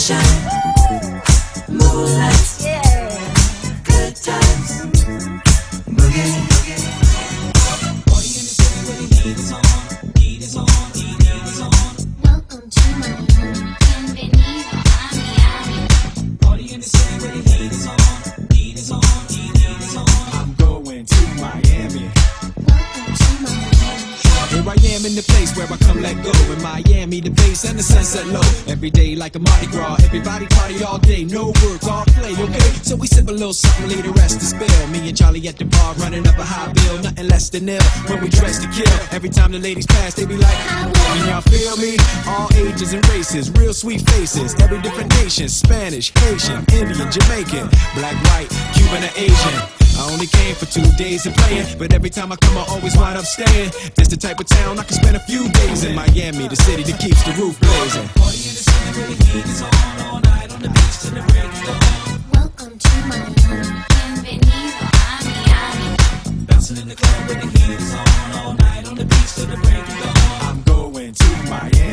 sunshine, spill. Me at the bar running up a high bill. Nothing less than nil when we dress to kill. Every time the ladies pass, they be like, Can y'all feel me? All ages and races, real sweet faces. Every different nation Spanish, Haitian, Indian, Jamaican, black, white, Cuban, or Asian. I only came for two days of playing, but every time I come, I always wind up staying. This the type of town I can spend a few days in. Miami, the city that keeps the roof blazing. Welcome to Miami. Bienvenido a Miami. I'm going to Miami.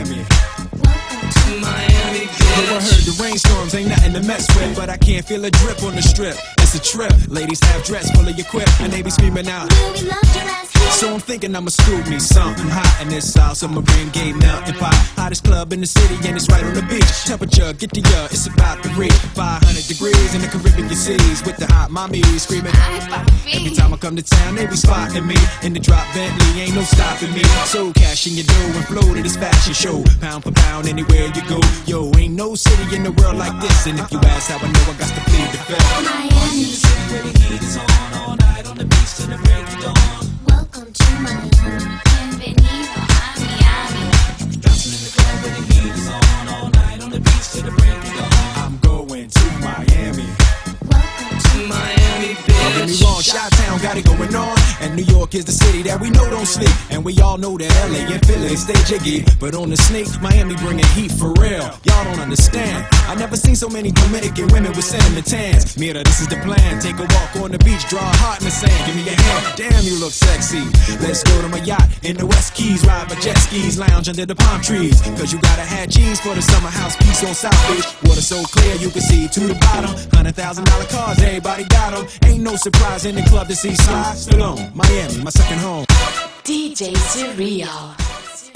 Though I heard the rainstorms ain't nothing to mess with, but I can't feel a drip on the strip. It's a trip. Ladies have dress full of your quip, and they be screaming out. Will we love your ass here? So I'm thinking I'ma scoop me something hot in this South Submarine Gay melting pot. Hottest club in the city and it's right on the beach. Temperature, get the uh, it's about to reach 500 degrees in the Caribbean seas with the hot mommy screaming. Every time I come to town, they be spotting me in the drop Bentley, ain't no stopping me. So cash in your dough and flow to this fashion show, pound for pound anywhere you go. Yo, ain't no city in the world like this, and if you ask how I know, I got to plead the fifth. Miami. Welcome to Miami. Bienvenido a Miami. Trust me the club with the beat on all night on the beach to the break down i'm going to Miami. Welcome to Miami. Don't get me wrong, Chi-Town got it going on. New York is the city that we know don't sleep. And we all know that LA and Philly stay jiggy. But on the sneak, Miami bringing heat for real. Y'all don't understand. I never seen so many Dominican women with cinnamon tans. Mira, this is the plan. Take a walk on the beach, draw a heart in the sand. Give me your hand. Damn, you look sexy. Let's go to my yacht in the West Keys. Ride my jet skis, lounge under the palm trees. Cause you gotta have cheese for the summer house piece on South Beach. Water so clear you can see to the bottom. Hundred thousand dollar cars, everybody got 'em. Ain't no surprise in the club to see Sly Stallone. Miami, my second home. DJ C-Real. Just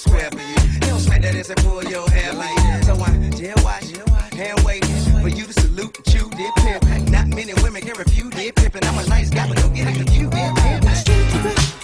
square for you. They don't smack that ass and pull your hair like that. So I jail watch, hand wait for you to salute and chew their pimp. Not many women can refute their pimpin'. I'm a nice guy, but don't get it confused. Straight to